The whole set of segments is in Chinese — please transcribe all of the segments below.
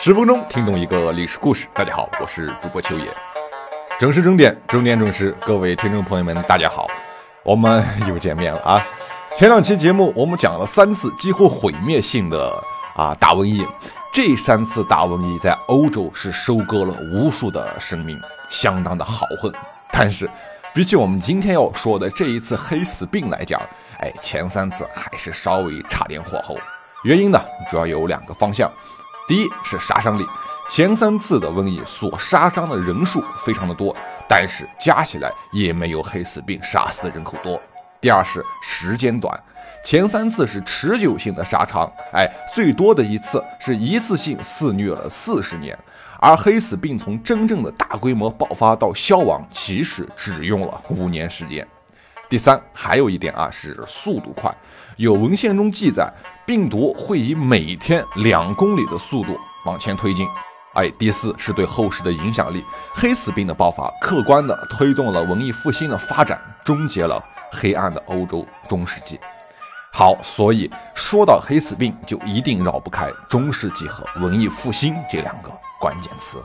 十分钟听懂一个历史故事。大家好，我是主播秋野。整时整点，整点正事。各位听众朋友们，大家好，我们又见面了啊！前两期节目我们讲了三次几乎毁灭性的啊大瘟疫，这三次大瘟疫在欧洲是收割了无数的生命，相当的豪横。但是，比起我们今天要说的这一次黑死病来讲，哎，前三次还是稍微差点火候。原因呢，主要有两个方向。第一是杀伤力，前三次的瘟疫所杀伤的人数非常的多，但是加起来也没有黑死病杀死的人口多。第二是时间短，前三次是持久性的杀伤，哎，最多的一次是一次性肆虐了四十年，而黑死病从真正的大规模爆发到消亡，其实只用了五年时间。第三还有一点啊，是速度快。有文献中记载，病毒会以每天两公里的速度往前推进。哎，第四是对后世的影响力。黑死病的爆发，客观的推动了文艺复兴的发展，终结了黑暗的欧洲中世纪。好，所以说到黑死病，就一定绕不开中世纪和文艺复兴这两个关键词。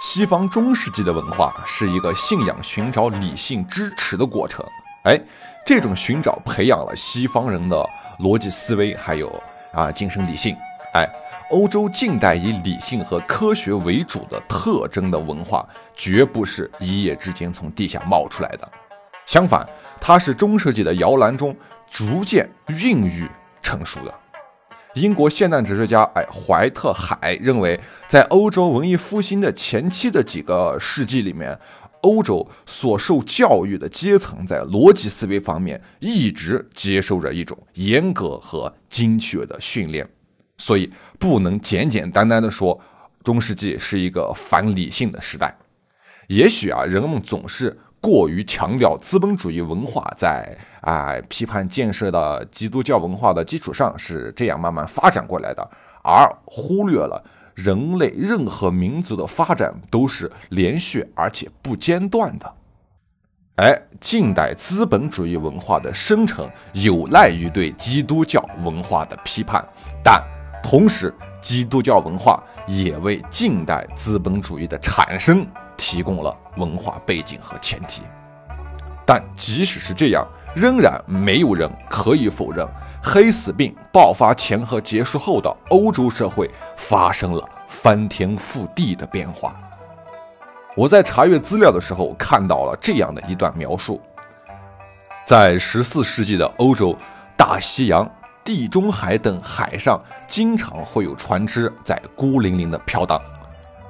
西方中世纪的文化是一个信仰寻找理性支持的过程。哎。这种寻找培养了西方人的逻辑思维，还有啊精神理性。哎，欧洲近代以理性和科学为主的特征的文化，绝不是一夜之间从地下冒出来的。相反，它是中世纪的摇篮中逐渐孕育成熟的。英国现代哲学家哎怀特海认为，在欧洲文艺复兴的前期的几个世纪里面。欧洲所受教育的阶层在逻辑思维方面一直接受着一种严格和精确的训练，所以不能简简单单的说中世纪是一个反理性的时代。也许啊，人们总是过于强调资本主义文化在啊批判建设的基督教文化的基础上是这样慢慢发展过来的，而忽略了。人类任何民族的发展都是连续而且不间断的。哎，近代资本主义文化的生成有赖于对基督教文化的批判，但同时，基督教文化也为近代资本主义的产生提供了文化背景和前提。但即使是这样，仍然没有人可以否认。黑死病爆发前和结束后的欧洲社会发生了翻天覆地的变化。我在查阅资料的时候看到了这样的一段描述：在十四世纪的欧洲，大西洋、地中海等海上经常会有船只在孤零零地飘荡。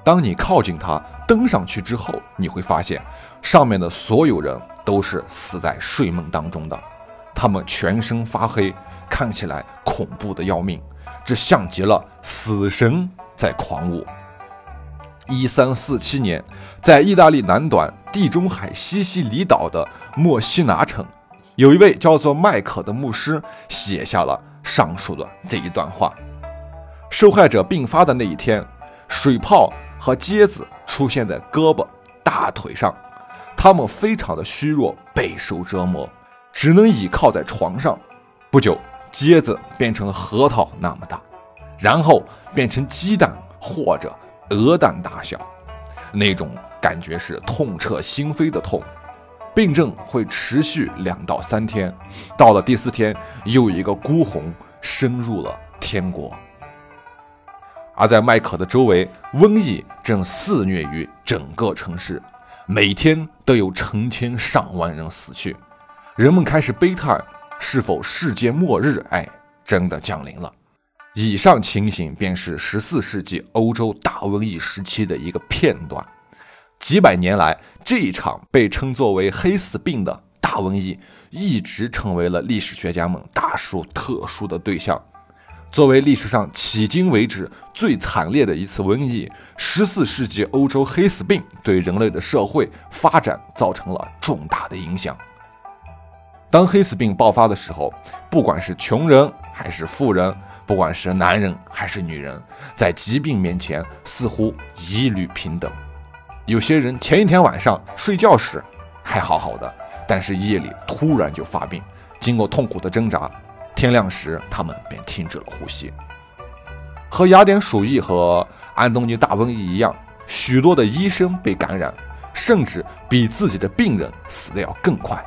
当你靠近它，登上去之后，你会发现上面的所有人都是死在睡梦当中的，他们全身发黑。看起来恐怖的要命，这像极了死神在狂舞。一三四七年，在意大利南端地中海西西里岛的墨西拿城，有一位叫做麦可的牧师写下了上述的这一段话。受害者病发的那一天，水泡和疖子出现在胳膊、大腿上，他们非常的虚弱，备受折磨，只能倚靠在床上。不久。疖子变成核桃那么大，然后变成鸡蛋或者鹅蛋大小，那种感觉是痛彻心扉的痛。病症会持续两到三天，到了第四天，又一个孤魂深入了天国。而在麦克的周围，瘟疫正肆虐于整个城市，每天都有成千上万人死去，人们开始悲叹。是否世界末日？哎，真的降临了。以上情形便是十四世纪欧洲大瘟疫时期的一个片段。几百年来，这一场被称作为“黑死病”的大瘟疫，一直成为了历史学家们大书特书的对象。作为历史上迄今为止最惨烈的一次瘟疫，十四世纪欧洲黑死病对人类的社会发展造成了重大的影响。当黑死病爆发的时候，不管是穷人还是富人，不管是男人还是女人，在疾病面前似乎一律平等。有些人前一天晚上睡觉时还好好的，但是夜里突然就发病，经过痛苦的挣扎，天亮时他们便停止了呼吸。和雅典鼠疫和安东尼大瘟疫一样，许多的医生被感染，甚至比自己的病人死的要更快。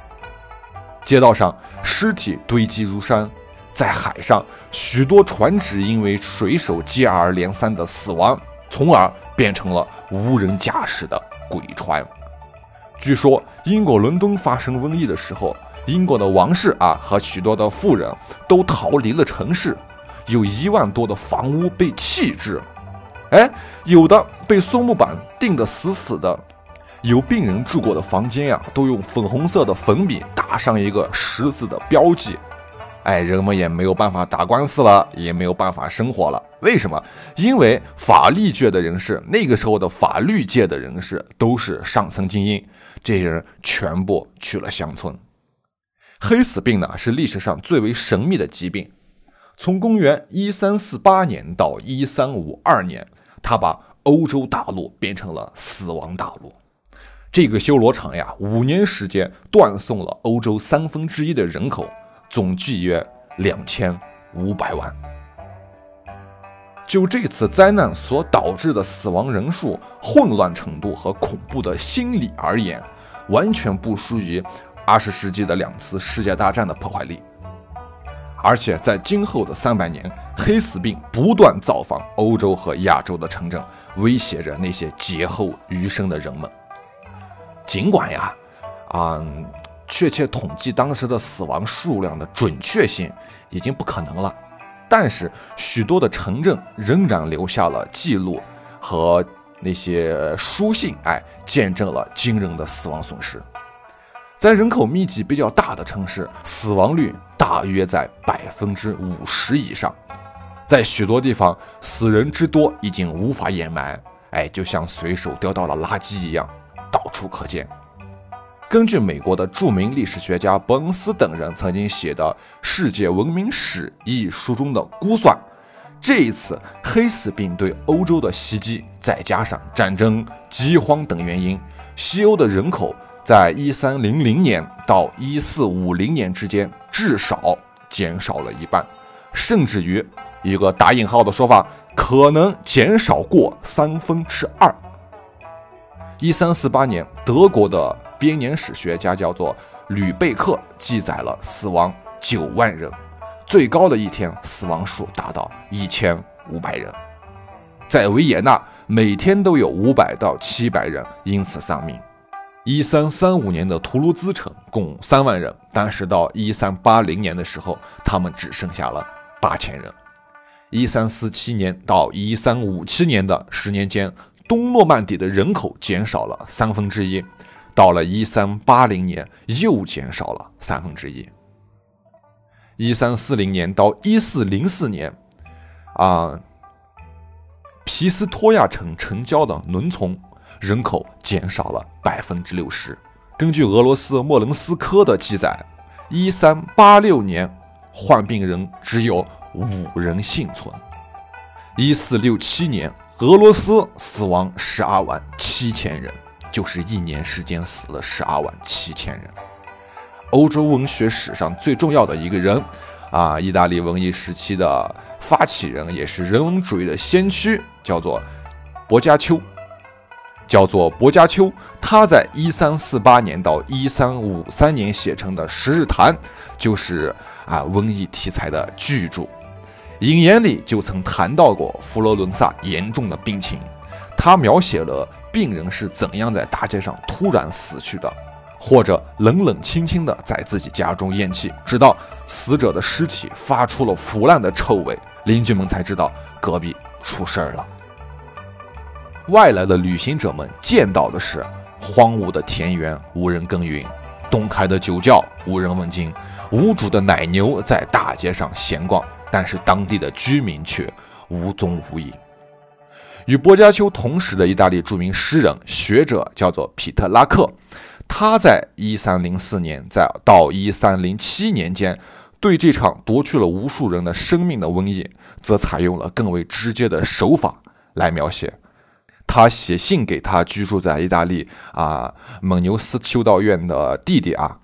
街道上尸体堆积如山，在海上，许多船只因为水手接二连三的死亡，从而变成了无人驾驶的鬼船。据说，英国伦敦发生瘟疫的时候，英国的王室啊和许多的富人都逃离了城市，有一万多的房屋被弃置，哎，有的被松木板钉得死死的。有病人住过的房间呀，都用粉红色的粉笔打上一个十字的标记。哎，人们也没有办法打官司了，也没有办法生活了。为什么？因为法律界的人士，那个时候的法律界的人士都是上层精英，这些人全部去了乡村。黑死病呢，是历史上最为神秘的疾病。从公元一三四八年到一三五二年，它把欧洲大陆变成了死亡大陆。这个修罗场呀，五年时间断送了欧洲三分之一的人口，总计约两千五百万。就这次灾难所导致的死亡人数、混乱程度和恐怖的心理而言，完全不输于二十世纪的两次世界大战的破坏力。而且在今后的三百年，黑死病不断造访欧洲和亚洲的城镇，威胁着那些劫后余生的人们。尽管呀，啊，确切统计当时的死亡数量的准确性已经不可能了，但是许多的城镇仍然留下了记录和那些书信，哎，见证了惊人的死亡损失。在人口密集比较大的城市，死亡率大约在百分之五十以上，在许多地方，死人之多已经无法掩埋，哎，就像随手丢到了垃圾一样。到处可见。根据美国的著名历史学家伯恩斯等人曾经写的《世界文明史》一书中的估算，这一次黑死病对欧洲的袭击，再加上战争、饥荒等原因，西欧的人口在一三零零年到一四五零年之间至少减少了一半，甚至于一个打引号的说法，可能减少过三分之二。一三四八年，德国的编年史学家叫做吕贝克记载了死亡九万人，最高的一天死亡数达到一千五百人。在维也纳，每天都有五百到七百人因此丧命。一三三五年的图卢兹城共三万人，但是到一三八零年的时候，他们只剩下了八千人。一三四七年到一三五七年的十年间。东诺曼底的人口减少了三分之一，到了一三八零年又减少了三分之一。一三四零年到一四零四年，啊，皮斯托亚城城郊的伦从人口减少了百分之六十。根据俄罗斯莫伦斯科的记载，一三八六年患病人只有五人幸存。一四六七年。俄罗斯死亡十二万七千人，就是一年时间死了十二万七千人。欧洲文学史上最重要的一个人，啊，意大利文艺时期的发起人，也是人文主义的先驱，叫做薄伽丘。叫做薄伽丘，他在一三四八年到一三五三年写成的《十日谈》，就是啊瘟疫题材的巨著。引言里就曾谈到过佛罗伦萨严重的病情，他描写了病人是怎样在大街上突然死去的，或者冷冷清清的在自己家中咽气，直到死者的尸体发出了腐烂的臭味，邻居们才知道隔壁出事儿了。外来的旅行者们见到的是荒芜的田园，无人耕耘；东开的酒窖，无人问津；无主的奶牛在大街上闲逛。但是当地的居民却无踪无影。与薄伽丘同时的意大利著名诗人学者叫做皮特拉克，他在一三零四年在到一三零七年间，对这场夺去了无数人的生命的瘟疫，则采用了更为直接的手法来描写。他写信给他居住在意大利啊蒙牛斯修道院的弟弟啊。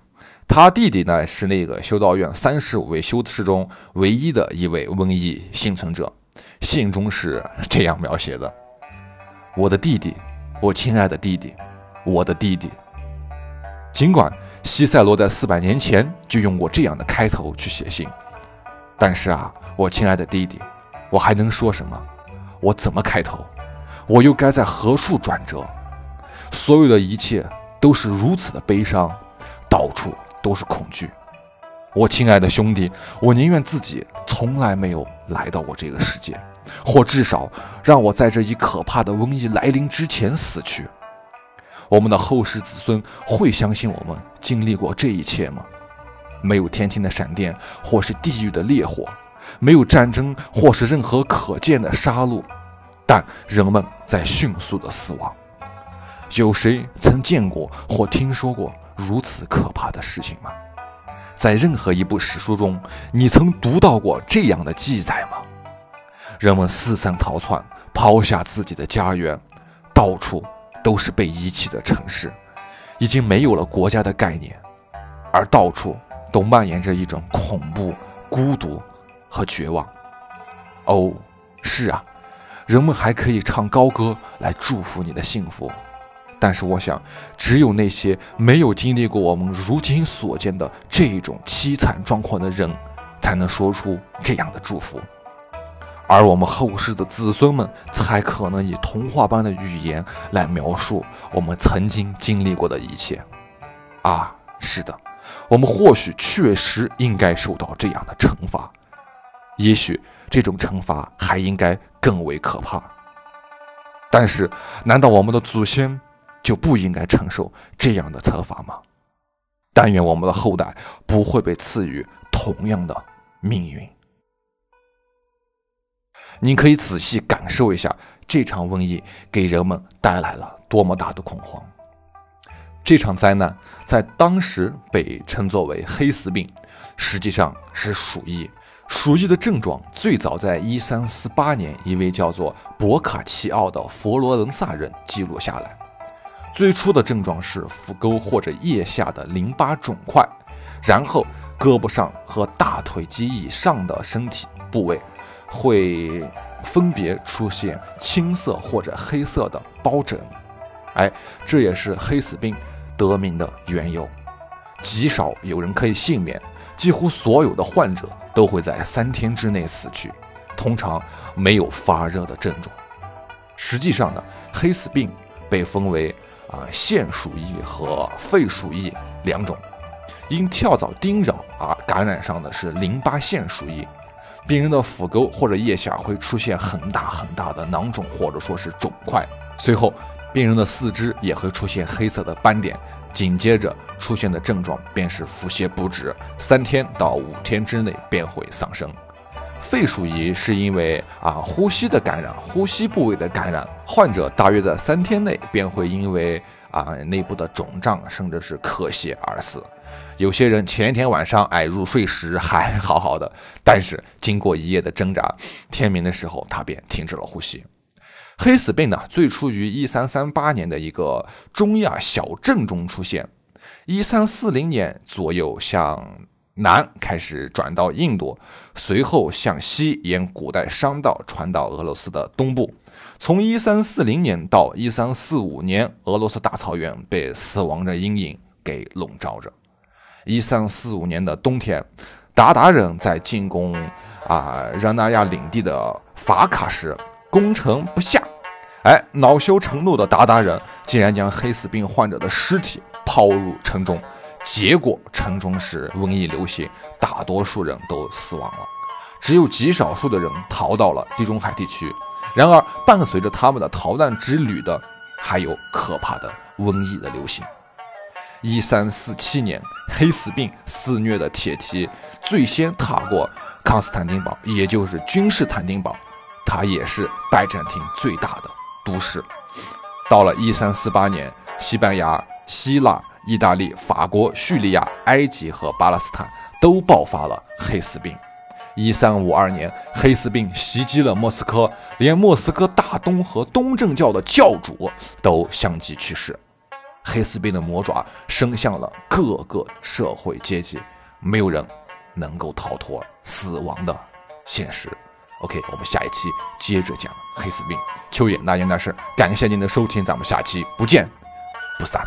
他弟弟呢是那个修道院三十五位修士中唯一的一位瘟疫幸存者，信中是这样描写的：“我的弟弟，我亲爱的弟弟，我的弟弟。”尽管西塞罗在四百年前就用过这样的开头去写信，但是啊，我亲爱的弟弟，我还能说什么？我怎么开头？我又该在何处转折？所有的一切都是如此的悲伤，到处都是恐惧。我亲爱的兄弟，我宁愿自己从来没有来到过这个世界，或至少让我在这一可怕的瘟疫来临之前死去。我们的后世子孙会相信我们经历过这一切吗？没有天庭的闪电，或是地狱的烈火，没有战争，或是任何可见的杀戮，但人们在迅速的死亡。有谁曾见过或听说过如此可怕的事情吗？在任何一部史书中，你曾读到过这样的记载吗？人们四散逃窜，抛下自己的家园，到处都是被遗弃的城市，已经没有了国家的概念，而到处都蔓延着一种恐怖、孤独和绝望。哦，是啊，人们还可以唱高歌来祝福你的幸福。但是我想，只有那些没有经历过我们如今所见的这种凄惨状况的人，才能说出这样的祝福，而我们后世的子孙们才可能以童话般的语言来描述我们曾经经历过的一切。啊，是的，我们或许确实应该受到这样的惩罚，也许这种惩罚还应该更为可怕。但是，难道我们的祖先？就不应该承受这样的惩罚吗？但愿我们的后代不会被赐予同样的命运。您可以仔细感受一下这场瘟疫给人们带来了多么大的恐慌。这场灾难在当时被称作为黑死病，实际上是鼠疫。鼠疫的症状最早在1348年一位叫做博卡奇奥的佛罗伦萨人记录下来。最初的症状是腹沟或者腋下的淋巴肿块，然后胳膊上和大腿及以上的身体部位会分别出现青色或者黑色的包疹，哎，这也是黑死病得名的缘由。极少有人可以幸免，几乎所有的患者都会在三天之内死去，通常没有发热的症状。实际上呢，黑死病被分为。啊，腺鼠疫和肺鼠疫两种，因跳蚤叮咬而感染上的是淋巴腺鼠疫。病人的腹沟或者腋下会出现很大很大的囊肿或者说是肿块，随后病人的四肢也会出现黑色的斑点，紧接着出现的症状便是腹泻不止，三天到五天之内便会丧生。肺鼠疫是因为啊呼吸的感染，呼吸部位的感染，患者大约在三天内便会因为啊内部的肿胀甚至是咳血而死。有些人前一天晚上哎入睡时还好好的，但是经过一夜的挣扎，天明的时候他便停止了呼吸。黑死病呢最初于一三三八年的一个中亚小镇中出现，一三四零年左右向。南开始转到印度，随后向西沿古代商道传到俄罗斯的东部。从一三四零年到一三四五年，俄罗斯大草原被死亡的阴影给笼罩着。一三四五年的冬天，鞑靼人在进攻啊热那亚领地的法卡时攻城不下，哎，恼羞成怒的鞑靼人竟然将黑死病患者的尸体抛入城中。结果城中是瘟疫流行，大多数人都死亡了，只有极少数的人逃到了地中海地区。然而，伴随着他们的逃难之旅的，还有可怕的瘟疫的流行。一三四七年，黑死病肆虐的铁蹄最先踏过康斯坦丁堡，也就是君士坦丁堡，它也是拜占庭最大的都市。到了一三四八年，西班牙、希腊。意大利、法国、叙利亚、埃及和巴勒斯坦都爆发了黑死病。一三五二年，黑死病袭击了莫斯科，连莫斯科大东和东正教的教主都相继去世。黑死病的魔爪伸向了各个社会阶级，没有人能够逃脱死亡的现实。OK，我们下一期接着讲黑死病。秋野那言那事，感谢您的收听，咱们下期不见不散。